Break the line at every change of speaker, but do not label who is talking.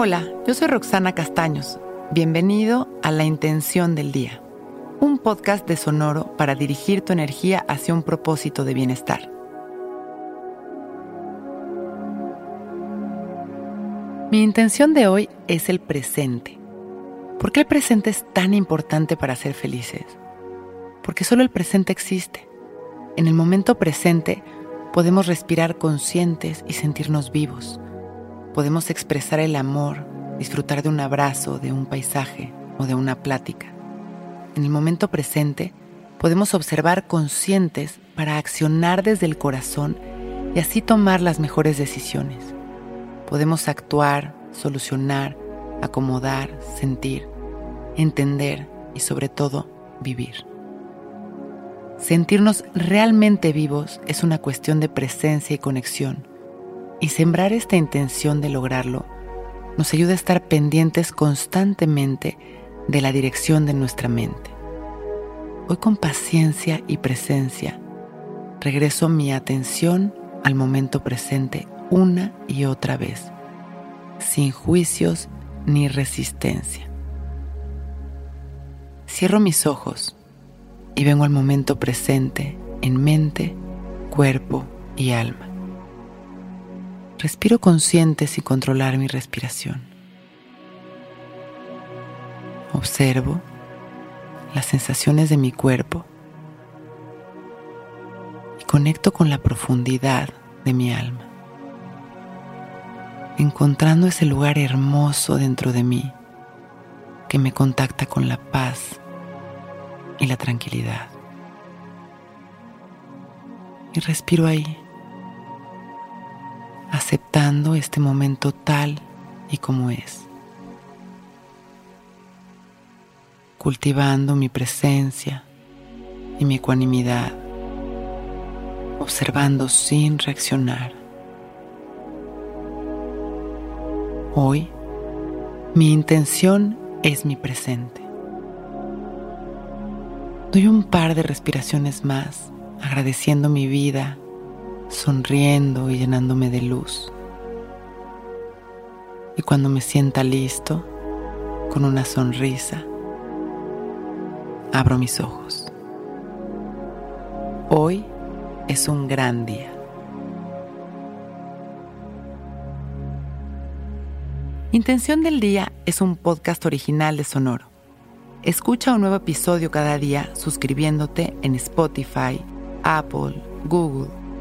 Hola, yo soy Roxana Castaños. Bienvenido a La Intención del Día, un podcast de Sonoro para dirigir tu energía hacia un propósito de bienestar. Mi intención de hoy es el presente. ¿Por qué el presente es tan importante para ser felices? Porque solo el presente existe. En el momento presente podemos respirar conscientes y sentirnos vivos podemos expresar el amor, disfrutar de un abrazo, de un paisaje o de una plática. En el momento presente, podemos observar conscientes para accionar desde el corazón y así tomar las mejores decisiones. Podemos actuar, solucionar, acomodar, sentir, entender y sobre todo vivir. Sentirnos realmente vivos es una cuestión de presencia y conexión y sembrar esta intención de lograrlo nos ayuda a estar pendientes constantemente de la dirección de nuestra mente. Hoy con paciencia y presencia regreso mi atención al momento presente una y otra vez, sin juicios ni resistencia. Cierro mis ojos y vengo al momento presente en mente, cuerpo y alma. Respiro consciente sin controlar mi respiración. Observo las sensaciones de mi cuerpo y conecto con la profundidad de mi alma, encontrando ese lugar hermoso dentro de mí que me contacta con la paz y la tranquilidad. Y respiro ahí aceptando este momento tal y como es, cultivando mi presencia y mi ecuanimidad, observando sin reaccionar. Hoy, mi intención es mi presente. Doy un par de respiraciones más, agradeciendo mi vida sonriendo y llenándome de luz. Y cuando me sienta listo, con una sonrisa, abro mis ojos. Hoy es un gran día. Intención del Día es un podcast original de Sonoro. Escucha un nuevo episodio cada día suscribiéndote en Spotify, Apple, Google